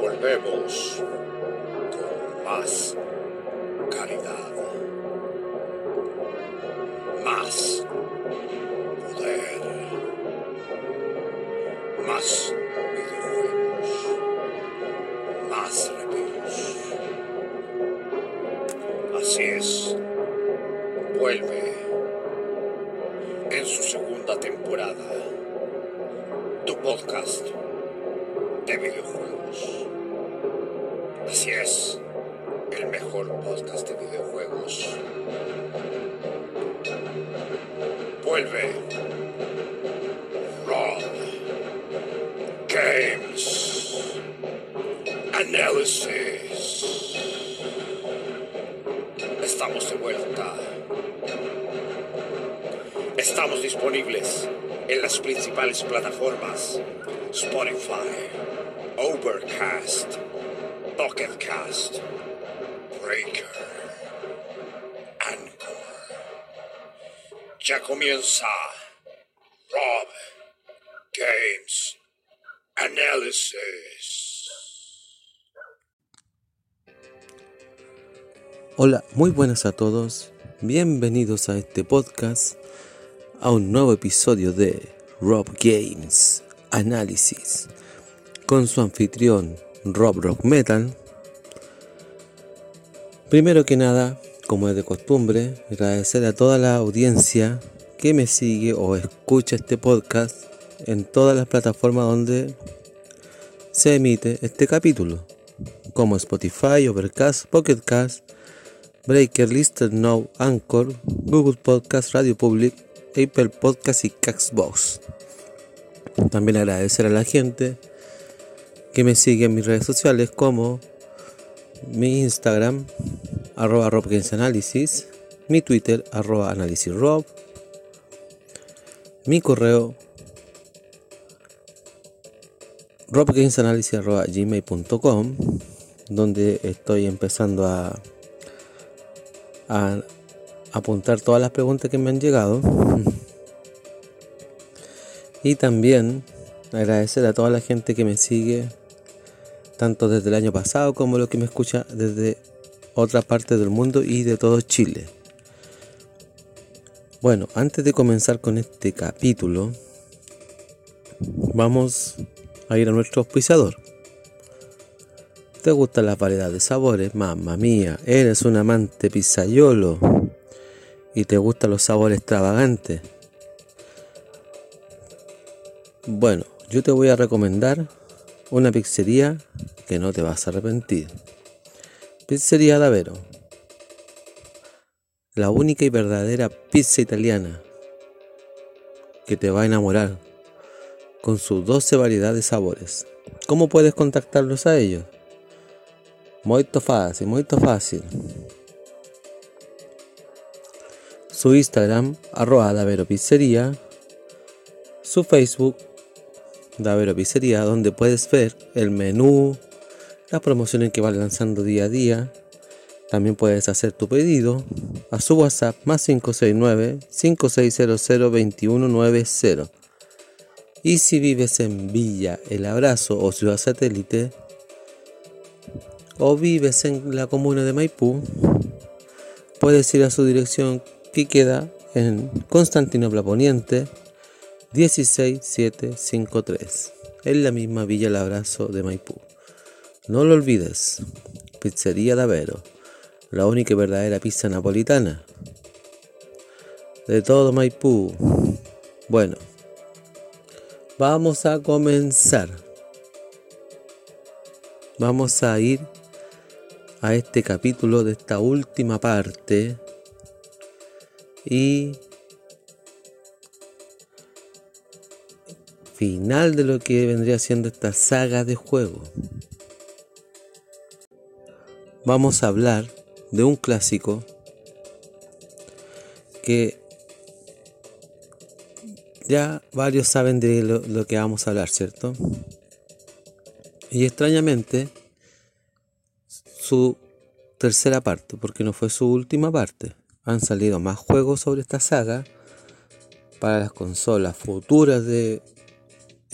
Volvemos con más calidad, más poder, más videojuegos, más reviews. Así es, vuelve en su segunda temporada tu podcast de videojuegos. Así es, el mejor podcast de videojuegos. Vuelve Rob Games Analysis. Estamos de vuelta. Estamos disponibles en las principales plataformas Spotify, Overcast, Pocketcast, Breaker, Anchor. Ya comienza Rob Games Analysis. Hola, muy buenas a todos. Bienvenidos a este podcast, a un nuevo episodio de Rob Games Análisis, con su anfitrión Rob Rock Metal. Primero que nada, como es de costumbre, agradecer a toda la audiencia que me sigue o escucha este podcast en todas las plataformas donde se emite este capítulo, como Spotify, Overcast, Pocketcast, Breaker, Lister Now, Anchor, Google Podcast, Radio Public, Apple Podcast y Caxbox. También agradecer a la gente que me sigue en mis redes sociales como mi Instagram, arroba robgamesanalysis, mi Twitter, arroba analisisrob, mi correo, robgamesanalysis.gmail.com donde estoy empezando a, a apuntar todas las preguntas que me han llegado. Y también agradecer a toda la gente que me sigue, tanto desde el año pasado como lo que me escucha desde otra parte del mundo y de todo Chile. Bueno, antes de comenzar con este capítulo, vamos a ir a nuestro auspiciador. ¿Te gusta la variedad de sabores? Mamma mía, eres un amante pizzaiolo y te gustan los sabores extravagantes. Bueno, yo te voy a recomendar una pizzería que no te vas a arrepentir. Pizzería Davero. La única y verdadera pizza italiana que te va a enamorar con sus 12 variedades de sabores. ¿Cómo puedes contactarlos a ellos? Muy fácil, muy fácil. Su Instagram, arroba Davero Pizzería. Su Facebook, Davero Pizzería, donde puedes ver el menú, las promociones que van lanzando día a día. También puedes hacer tu pedido a su WhatsApp más 569-5600-2190. Y si vives en Villa El Abrazo o Ciudad Satélite, o vives en la comuna de Maipú, puedes ir a su dirección que queda en Constantinopla Poniente 16753. Es la misma Villa El Abrazo de Maipú. No lo olvides, Pizzería Davero, la única y verdadera pizza napolitana de todo Maipú. Bueno, vamos a comenzar. Vamos a ir a este capítulo de esta última parte y final de lo que vendría siendo esta saga de juego. Vamos a hablar de un clásico que ya varios saben de lo, lo, que vamos a hablar, ¿cierto? Y extrañamente, su tercera parte, porque no fue su última parte. Han salido más juegos sobre esta saga para las consolas futuras de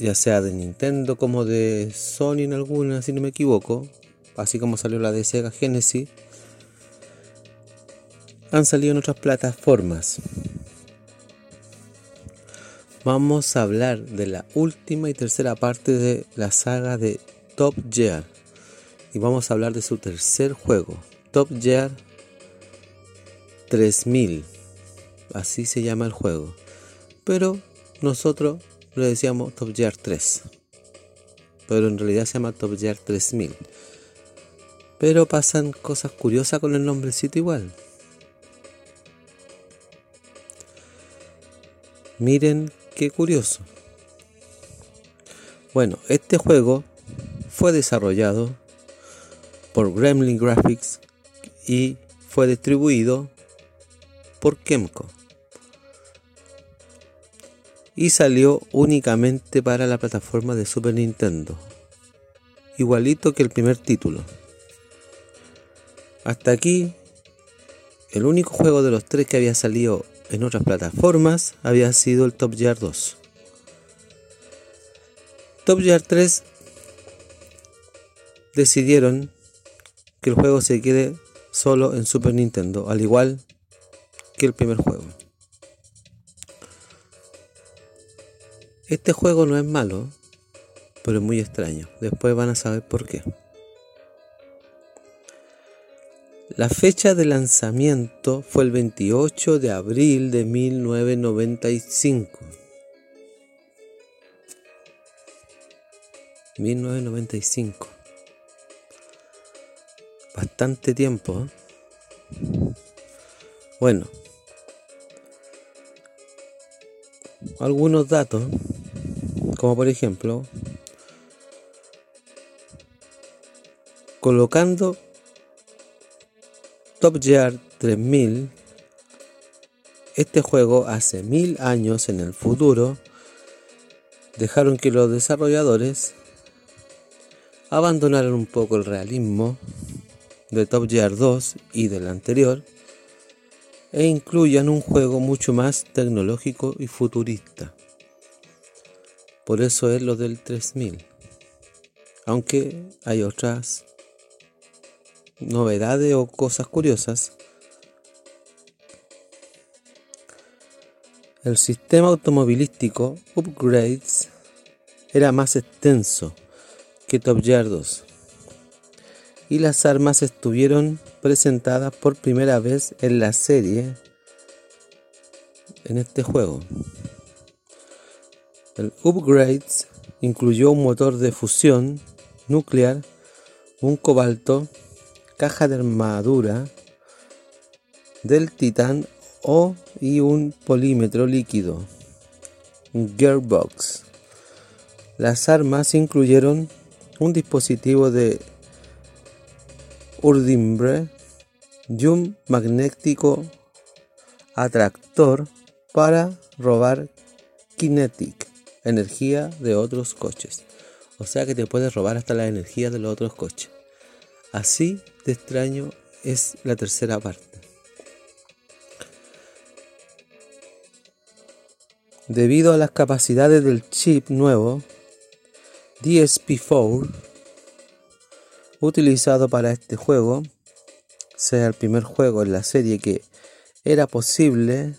ya sea de Nintendo como de Sony en alguna, si no me equivoco, así como salió la de Sega Genesis, han salido en otras plataformas. Vamos a hablar de la última y tercera parte de la saga de Top Gear y vamos a hablar de su tercer juego, Top Gear 3000. Así se llama el juego. Pero nosotros le decíamos Top Gear 3. Pero en realidad se llama Top Gear 3000. Pero pasan cosas curiosas con el nombrecito igual. Miren qué curioso. Bueno, este juego fue desarrollado por Gremlin Graphics y fue distribuido por Kemco. Y salió únicamente para la plataforma de Super Nintendo. Igualito que el primer título. Hasta aquí, el único juego de los tres que había salido en otras plataformas había sido el Top Gear 2. Top Gear 3 decidieron que el juego se quede solo en Super Nintendo, al igual el primer juego. Este juego no es malo, pero es muy extraño. Después van a saber por qué. La fecha de lanzamiento fue el 28 de abril de 1995. 1995. Bastante tiempo. ¿eh? Bueno. Algunos datos, como por ejemplo, colocando Top Gear 3000, este juego hace mil años en el futuro, dejaron que los desarrolladores abandonaran un poco el realismo de Top Gear 2 y del anterior e incluyan un juego mucho más tecnológico y futurista. Por eso es lo del 3000. Aunque hay otras novedades o cosas curiosas. El sistema automovilístico Upgrades era más extenso que Top 2 y las armas estuvieron presentadas por primera vez en la serie en este juego. El Upgrades incluyó un motor de fusión nuclear, un cobalto caja de armadura del Titán o y un polímetro líquido. Gearbox. Las armas incluyeron un dispositivo de urdimbre y un magnético atractor para robar kinetic, energía de otros coches. O sea que te puedes robar hasta la energía de los otros coches. Así de extraño es la tercera parte. Debido a las capacidades del chip nuevo, DSP4, utilizado para este juego, sea el primer juego en la serie que era posible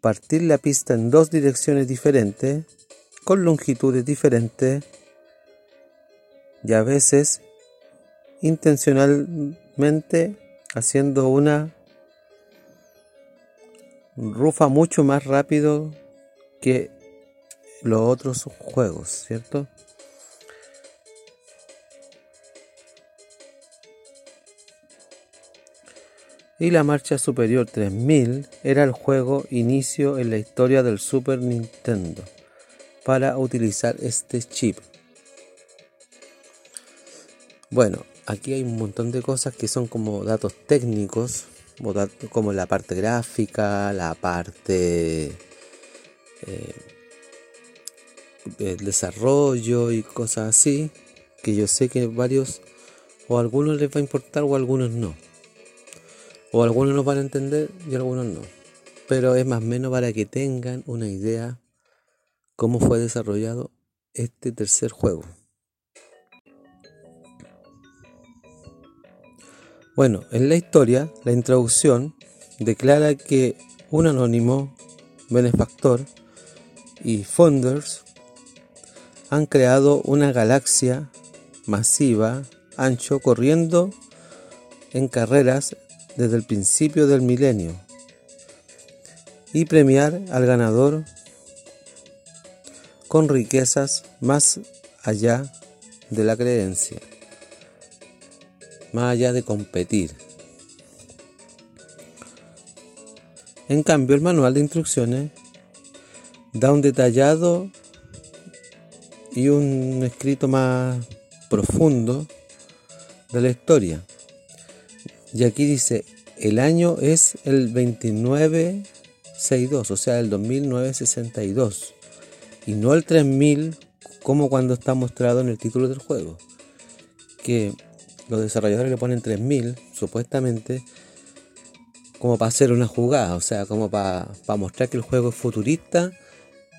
partir la pista en dos direcciones diferentes, con longitudes diferentes y a veces intencionalmente haciendo una rufa mucho más rápido que los otros juegos, ¿cierto? Y la marcha superior 3000 era el juego inicio en la historia del Super Nintendo para utilizar este chip. Bueno, aquí hay un montón de cosas que son como datos técnicos, como la parte gráfica, la parte eh, desarrollo y cosas así, que yo sé que varios o algunos les va a importar o algunos no. O algunos nos van a entender y algunos no. Pero es más o menos para que tengan una idea cómo fue desarrollado este tercer juego. Bueno, en la historia, la introducción declara que un anónimo benefactor y Founders han creado una galaxia masiva, ancho, corriendo en carreras desde el principio del milenio y premiar al ganador con riquezas más allá de la creencia, más allá de competir. En cambio, el manual de instrucciones da un detallado y un escrito más profundo de la historia. Y aquí dice, el año es el 2962, o sea, el 2962, y no el 3000 como cuando está mostrado en el título del juego, que los desarrolladores le ponen 3000 supuestamente como para hacer una jugada, o sea, como para, mostrar que el juego es futurista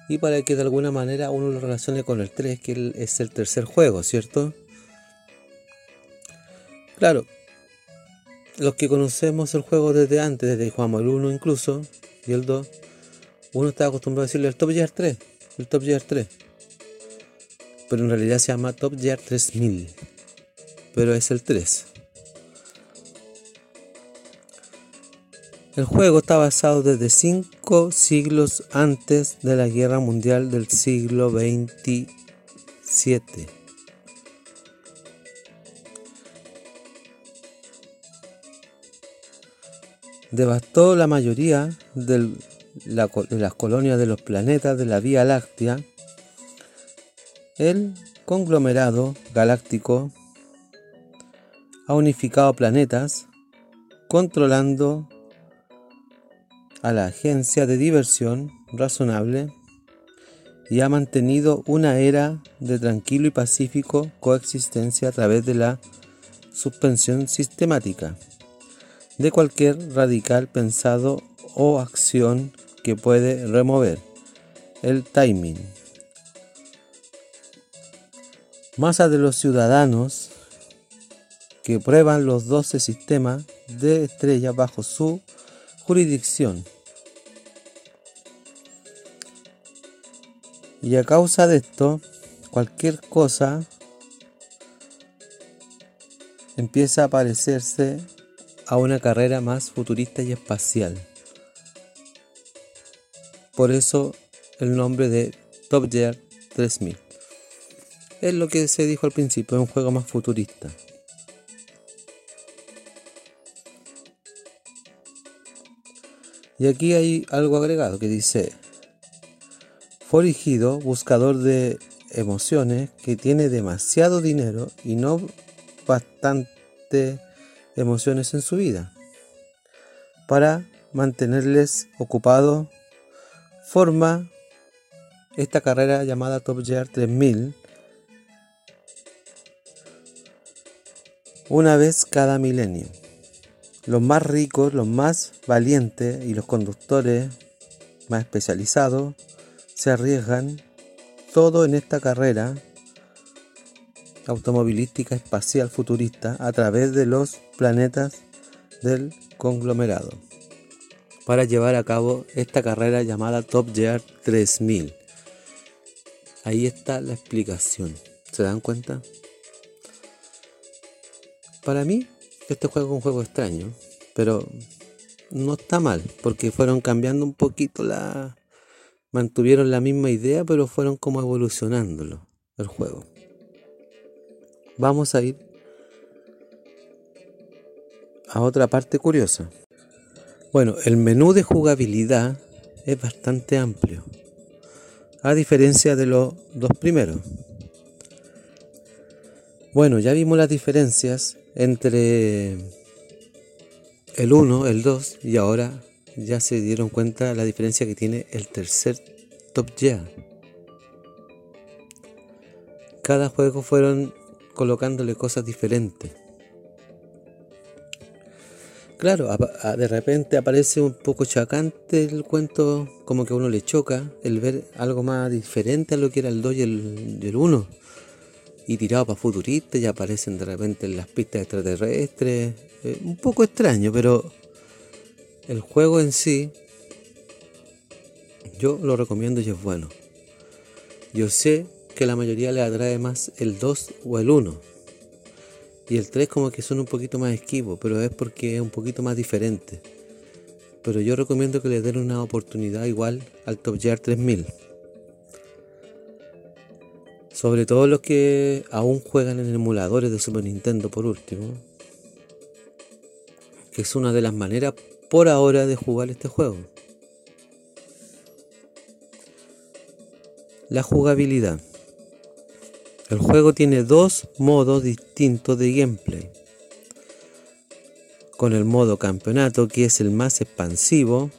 y para que de alguna manera uno lo relacione con el 3, que es el tercer juego, ¿cierto? Claro, los que conocemos el juego desde antes, desde jugamos el 1 incluso, y el 2, uno está acostumbrado a decirle el Top Gear 3, el Top Gear 3. Pero en realidad se llama Top Gear 3000, pero es el 3. El juego está basado desde cinco siglos antes de la Guerra Mundial del siglo XXVII. Devastó la mayoría de las colonias de los planetas de la Vía Láctea. El conglomerado galáctico ha unificado planetas controlando a la agencia de diversión razonable y ha mantenido una era de tranquilo y pacífico coexistencia a través de la suspensión sistemática de cualquier radical pensado o acción que puede remover el timing. Masa de los ciudadanos que prueban los 12 sistemas de estrellas bajo su jurisdicción. Y a causa de esto, cualquier cosa empieza a parecerse a una carrera más futurista y espacial. Por eso el nombre de Top Gear 3000. Es lo que se dijo al principio, es un juego más futurista. Y aquí hay algo agregado que dice, fue erigido buscador de emociones que tiene demasiado dinero y no bastante emociones en su vida. Para mantenerles ocupados, forma esta carrera llamada Top Gear 3000 una vez cada milenio. Los más ricos, los más valientes y los conductores más especializados se arriesgan todo en esta carrera automovilística espacial futurista a través de los planetas del conglomerado para llevar a cabo esta carrera llamada Top Gear 3000. Ahí está la explicación. ¿Se dan cuenta? Para mí este juego es un juego extraño, pero no está mal, porque fueron cambiando un poquito la... Mantuvieron la misma idea, pero fueron como evolucionándolo el juego. Vamos a ir a otra parte curiosa. Bueno, el menú de jugabilidad es bastante amplio, a diferencia de los dos primeros. Bueno, ya vimos las diferencias entre el 1, el 2 y ahora ya se dieron cuenta la diferencia que tiene el tercer Top Gear. Cada juego fueron colocándole cosas diferentes. Claro, de repente aparece un poco chacante el cuento, como que a uno le choca el ver algo más diferente a lo que era el 2 y el, 1. Y tirado para futuristas, y aparecen de repente en las pistas extraterrestres. Eh, un poco extraño, pero el juego en sí, yo lo recomiendo y es bueno. Yo sé que la mayoría le atrae más el 2 o el 1 y el 3 como que son un poquito más esquivos, pero es porque es un poquito más diferente. Pero yo recomiendo que le den una oportunidad igual al Top Gear 3000. Sobre todo los que aún juegan en emuladores de Super Nintendo por último. Que es una de las maneras por ahora de jugar este juego. La jugabilidad. El juego tiene dos modos distintos de gameplay. Con el modo campeonato, que es el más expansivo,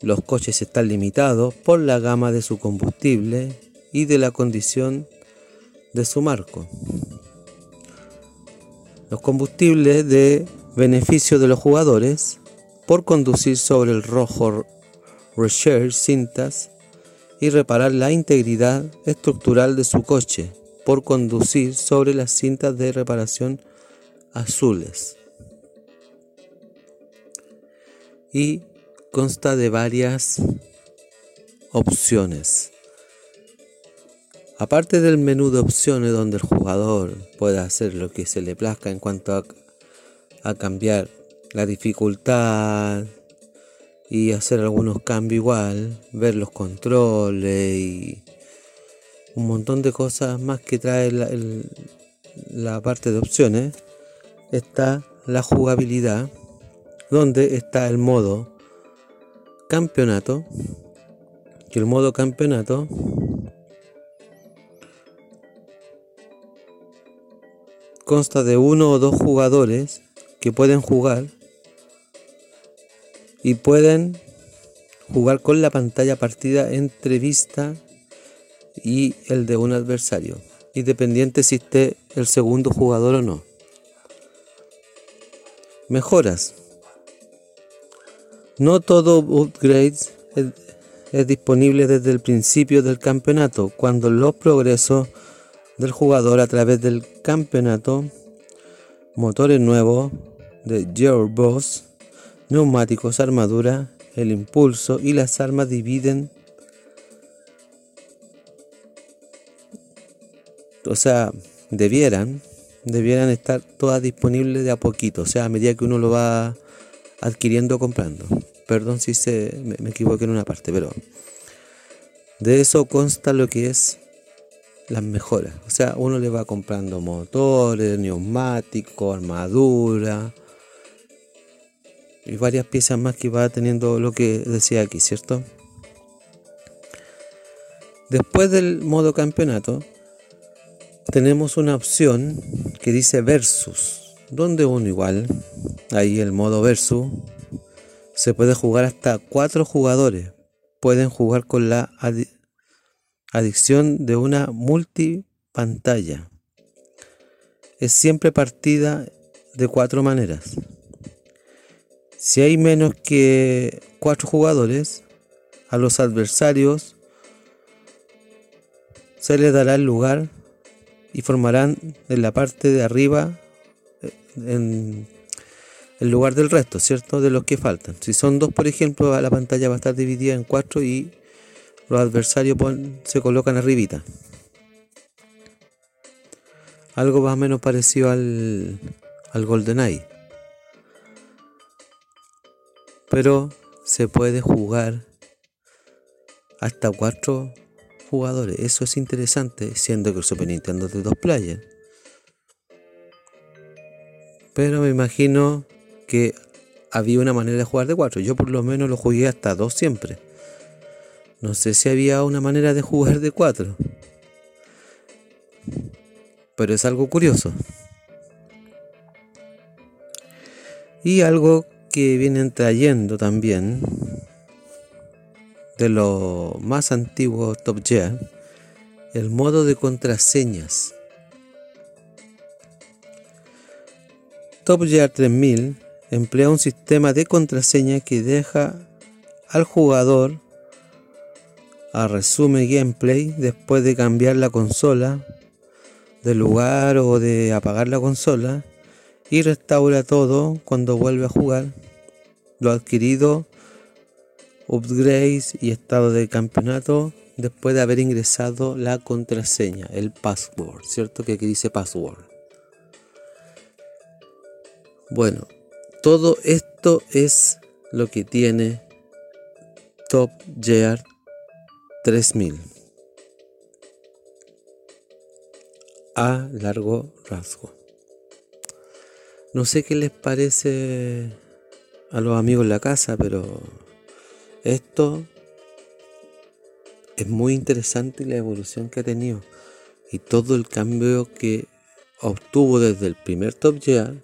los coches están limitados por la gama de su combustible y de la condición de su marco. Los combustibles de beneficio de los jugadores por conducir sobre el rojo Research cintas y reparar la integridad estructural de su coche por conducir sobre las cintas de reparación azules. Y consta de varias opciones. Aparte del menú de opciones donde el jugador puede hacer lo que se le plazca en cuanto a, a cambiar la dificultad, y hacer algunos cambios igual, ver los controles y un montón de cosas más que trae la, la parte de opciones, está la jugabilidad, donde está el modo campeonato, que el modo campeonato consta de uno o dos jugadores que pueden jugar y pueden jugar con la pantalla partida entre vista y el de un adversario, independiente si esté el segundo jugador o no. Mejoras. No todo upgrade es, disponible desde el principio del campeonato, cuando los progresos del jugador a través del campeonato, motores nuevos de Gearbox, neumáticos, armadura, el impulso y las armas dividen. O sea, debieran, debieran estar todas disponibles de a poquito, o sea, a medida que uno lo va adquiriendo comprando. Perdón si se, me, me equivoqué en una parte, pero de eso consta lo que es las mejoras. O sea, uno le va comprando motores, neumáticos, armadura, y varias piezas más que va teniendo lo que decía aquí, ¿cierto? Después del modo campeonato, tenemos una opción que dice versus, donde uno igual, ahí el modo versus, se puede jugar hasta cuatro jugadores. Pueden jugar con la adicción de una multipantalla. Es siempre partida de cuatro maneras. Si hay menos que cuatro jugadores, a los adversarios se les dará el lugar y formarán en la parte de arriba eh, en el lugar del resto, ¿cierto? De los que faltan. Si son dos, por ejemplo, la pantalla va a estar dividida en cuatro y los adversarios se colocan arribita. Algo más o menos parecido al, al GoldenEye pero se puede jugar hasta cuatro jugadores. Eso es interesante, siendo que el Super Nintendo es de dos playas. Pero me imagino que había una manera de jugar de cuatro. Yo por lo menos lo jugué hasta dos siempre. No sé si había una manera de jugar de cuatro. Pero es algo curioso. Y algo que vienen trayendo también de lo más antiguo Top Gear, el modo de contraseñas. Top Gear 3000 emplea un sistema de contraseña que deja al jugador a resume gameplay después de cambiar la consola de lugar o de apagar la consola y restaura todo cuando vuelve a jugar lo adquirido, upgrades y estado de campeonato después de haber ingresado la contraseña, el password, ¿cierto? Que aquí dice password. Bueno, todo esto es lo que tiene Top Gear 3000. A largo rasgo. No sé qué les parece a los amigos en la casa, pero esto es muy interesante la evolución que ha tenido y todo el cambio que obtuvo desde el primer Top Gear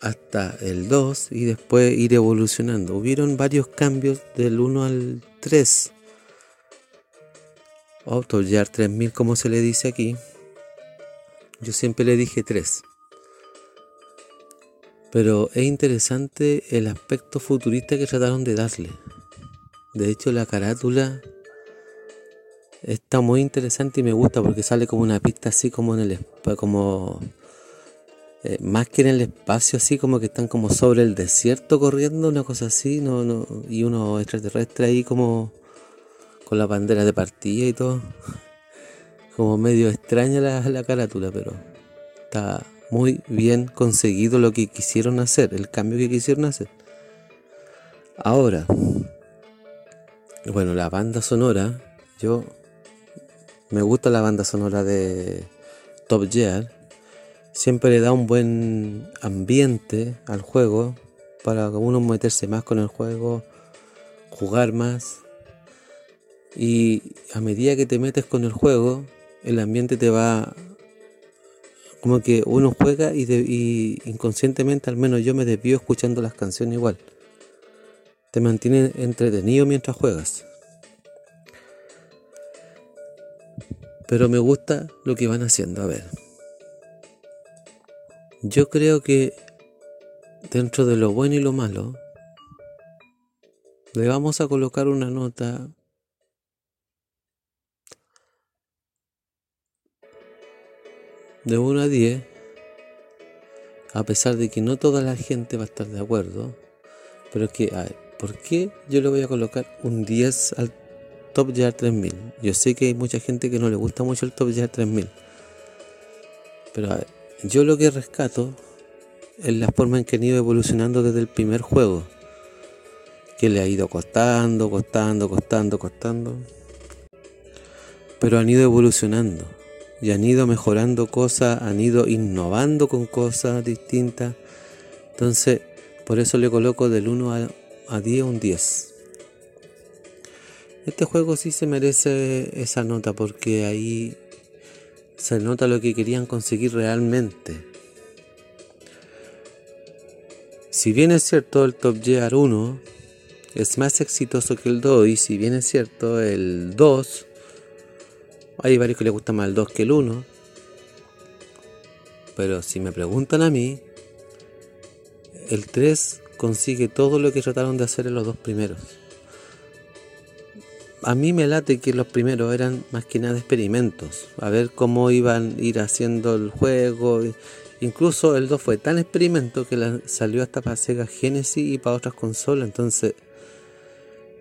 hasta el 2 y después ir evolucionando. Hubieron varios cambios del 1 al 3. O Top Gear 3000 como se le dice aquí. Yo siempre le dije 3. Pero es interesante el aspecto futurista que trataron de darle. De hecho la carátula está muy interesante y me gusta porque sale como una pista así como en el como eh, más que en el espacio así como que están como sobre el desierto corriendo una cosa así no no y uno extraterrestre ahí como con la bandera de partida y todo como medio extraña la, la carátula pero está muy bien conseguido lo que quisieron hacer el cambio que quisieron hacer ahora bueno la banda sonora yo me gusta la banda sonora de Top Gear. Siempre le da un buen ambiente al juego para uno meterse más con el juego, jugar más. Y a medida que te metes con el juego, el ambiente te va como que uno juega y, y, inconscientemente, al menos yo me desvío escuchando las canciones igual. Te mantiene entretenido mientras juegas. Pero me gusta lo que van haciendo. A ver. Yo creo que dentro de lo bueno y lo malo, le vamos a colocar una nota de 1 a 10, a pesar de que no toda la gente va a estar de acuerdo, pero es que, ¿por qué yo le voy a colocar un 10 al Top Gear 3000. Yo sé que hay mucha gente que no le gusta mucho el Top Gear 3000. Pero yo lo que rescato es la forma en que han ido evolucionando desde el primer juego. Que le ha ido costando, costando, costando, costando. Pero han ido evolucionando. Y han ido mejorando cosas, han ido innovando con cosas distintas. Entonces, por eso le coloco del 1 a, a 10 un 10. Este juego sí se merece esa nota porque ahí se nota lo que querían conseguir realmente. Si bien es cierto el Top Gear 1 es más exitoso que el 2 y si bien es cierto el 2 hay varios que les gusta más el 2 que el 1 pero si me preguntan a mí el 3 consigue todo lo que trataron de hacer en los dos primeros a mí me late que los primeros eran más que nada experimentos, a ver cómo iban a ir haciendo el juego. Incluso el 2 fue tan experimento que salió hasta para Sega Genesis y para otras consolas, entonces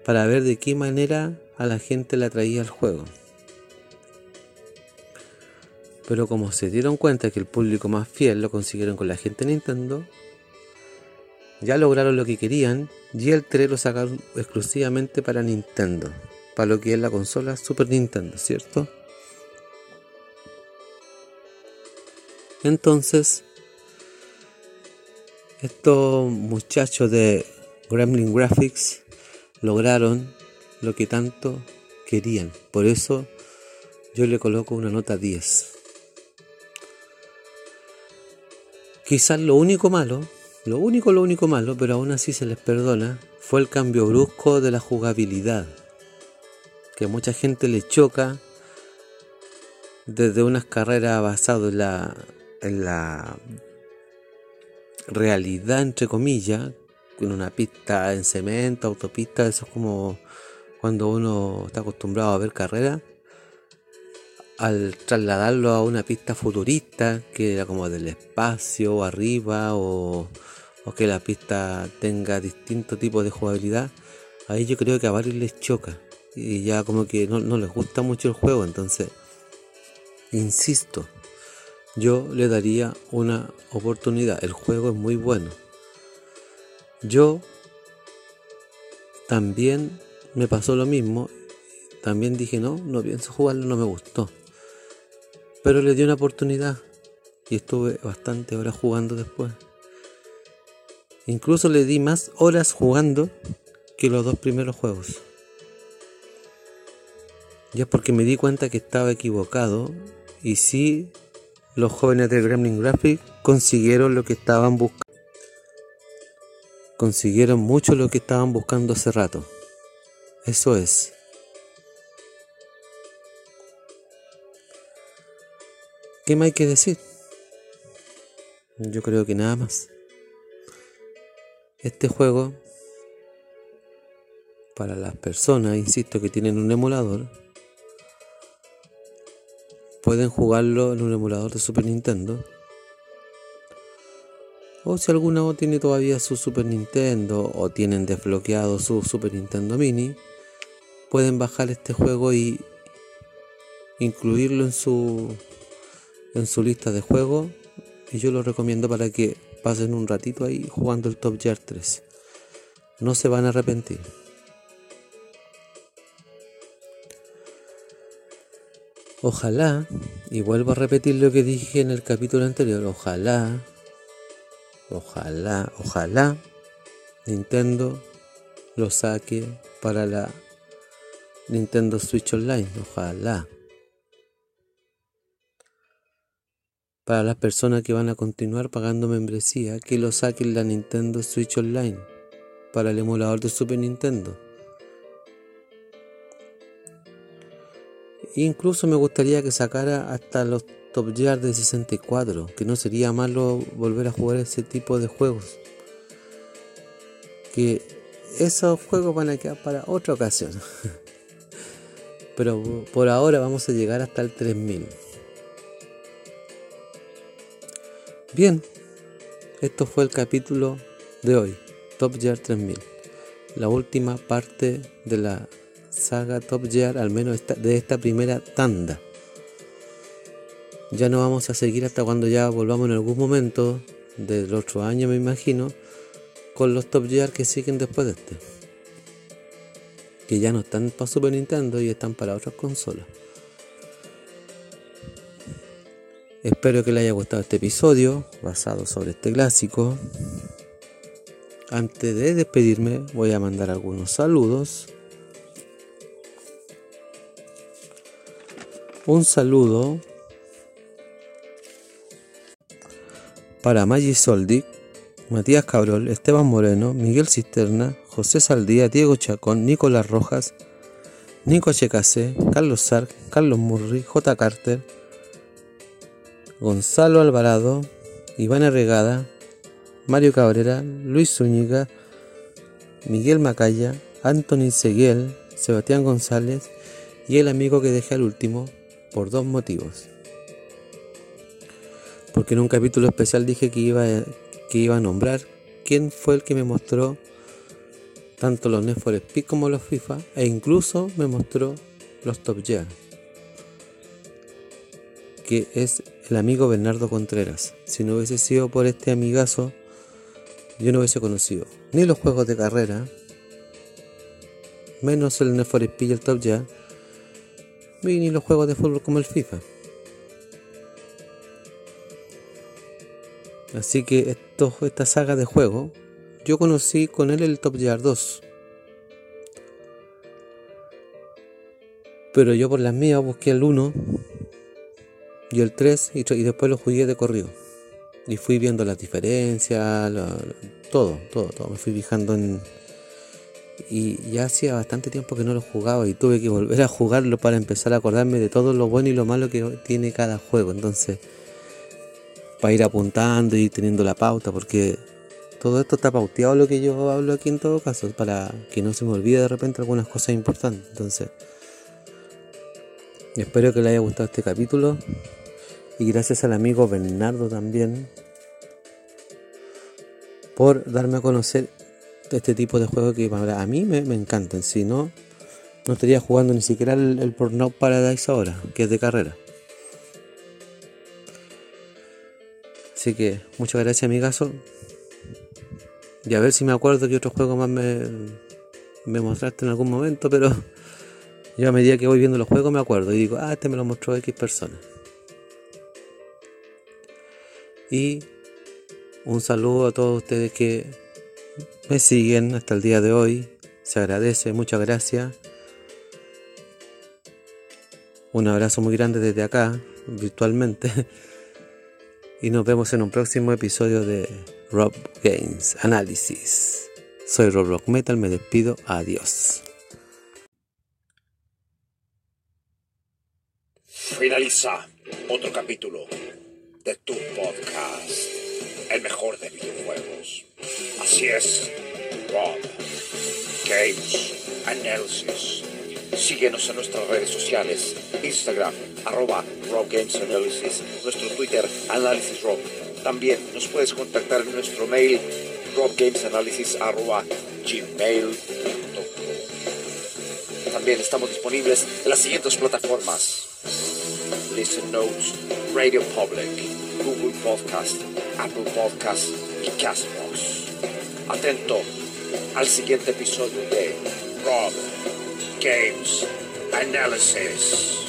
para ver de qué manera a la gente le atraía el juego. Pero como se dieron cuenta que el público más fiel lo consiguieron con la gente de Nintendo, ya lograron lo que querían y el 3 lo sacaron exclusivamente para Nintendo para lo que es la consola Super Nintendo, ¿cierto? Entonces, estos muchachos de Gremlin Graphics lograron lo que tanto querían. Por eso yo le coloco una nota 10. Quizás lo único malo, lo único, lo único malo, pero aún así se les perdona, fue el cambio brusco de la jugabilidad que a mucha gente le choca desde unas carreras basadas en la, en la realidad, entre comillas, con una pista en cemento, autopista, eso es como cuando uno está acostumbrado a ver carreras, al trasladarlo a una pista futurista, que era como del espacio arriba, o, que la pista tenga distintos tipos de jugabilidad, ahí yo creo que a varios les choca y ya como que no les gusta mucho el juego, entonces, insisto, yo le daría una oportunidad, el juego es muy bueno. Yo también me pasó lo mismo. También dije, no, no pienso jugarlo, no me gustó. Pero le di una oportunidad y estuve bastante horas jugando después. Incluso le di más horas jugando que los dos primeros juegos. Ya porque me di cuenta que estaba equivocado y sí, los jóvenes de Gremlin Graphics consiguieron lo que estaban buscando. Consiguieron mucho lo que estaban buscando hace rato. Eso es. ¿Qué más hay que decir? Yo creo que nada más. Este juego, para las personas, insisto, que tienen un emulador, pueden jugarlo en un emulador de Super Nintendo. O si alguno tiene todavía su Super Nintendo o tienen desbloqueado su Super Nintendo Mini, pueden bajar este juego y incluirlo en su en su lista de juegos y yo lo recomiendo para que pasen un ratito ahí jugando el Top Gear 3 no se van a arrepentir ojalá y vuelvo a repetir lo que dije en el capítulo anterior ojalá ojalá ojalá Nintendo lo saque para la Nintendo Switch Online, ojalá. Para las personas que van a continuar pagando membresía, que lo saquen la Nintendo Switch Online para el emulador de Super Nintendo. Incluso me gustaría que sacara hasta los Top Gear de 64, que no sería malo volver a jugar ese tipo de juegos. Que esos juegos van a quedar para otra ocasión. pero por ahora vamos a llegar hasta el 3000. Bien, esto fue el capítulo de hoy, Top Gear 3000, la última parte de la saga Top Gear, al menos de esta primera tanda. Ya no vamos a seguir hasta cuando ya volvamos en algún momento del otro año, me imagino, con los Top Gear que siguen después de este que ya no están para Super Nintendo y están para otras consolas. Espero que les haya gustado este episodio basado sobre este clásico. Antes de despedirme voy a mandar algunos saludos. Un saludo para Maggi Soldic, Matías Cabrol, Esteban Moreno, Miguel Cisterna, José Saldía, Diego Chacón, Nicolás Rojas, Nico HKC, Carlos Sark, Carlos Murri, J. Carter, Gonzalo Alvarado, Iván Arregada, Mario Cabrera, Luis Zúñiga, Miguel Macaya, Anthony Seguiel, Sebastián González y el amigo que dejé al último por dos motivos. Porque en un capítulo especial dije que iba, que iba a nombrar quién fue el que me mostró tanto los Need for Speed como los FIFA, e incluso me mostró los Top Gear, que es el amigo Bernardo Contreras. Si no hubiese sido por este amigazo, yo no hubiese conocido ni los juegos de carrera, menos el Need y el Top Gear, ni los juegos de fútbol como el FIFA. Así que esto, esta saga de juegos yo conocí con él el Top Gear 2. Pero yo por las mías busqué el 1 y el 3 y, después lo jugué de corrido. Y fui viendo las diferencias, todo, todo, todo. Me fui fijando en... Y ya hacía bastante tiempo que no lo jugaba y tuve que volver a jugarlo para empezar a acordarme de todo lo bueno y lo malo que tiene cada juego. Entonces, para ir apuntando y teniendo la pauta, porque todo esto está pauteado lo que yo hablo aquí en todo caso, para que no se me olvide de repente algunas cosas importantes. Entonces, espero que les haya gustado este capítulo. Y gracias al amigo Bernardo también por darme a conocer este tipo de juegos que a mí me, encantan. Si no, no estaría jugando ni siquiera el, el Paradise ahora, que es de carrera. Así que muchas gracias amigazo. Y a ver si me acuerdo que otro juego más me, me mostraste en algún momento, pero yo a medida que voy viendo los juegos me acuerdo y digo, ah, este me lo mostró X persona. Y un saludo a todos ustedes que me siguen hasta el día de hoy. Se agradece, muchas gracias. Un abrazo muy grande desde acá, virtualmente. Y nos vemos en un próximo episodio de Rob Games Análisis. Soy Rob Rock Metal, me despido, adiós. Finaliza otro capítulo de tu podcast, el mejor de videojuegos. Así es, Rob Games Analysis. Síguenos en nuestras redes sociales, Instagram, arroba Rob Games Analysis, nuestro Twitter, Análisis Rob. También nos puedes contactar en nuestro mail, robgamesanalysis arroba gmail.com. También estamos disponibles en las siguientes plataformas. Listen Notes, Radio Public, Google Podcast, Apple Podcast y Castbox. Atento al siguiente episodio de Rob Games Analysis.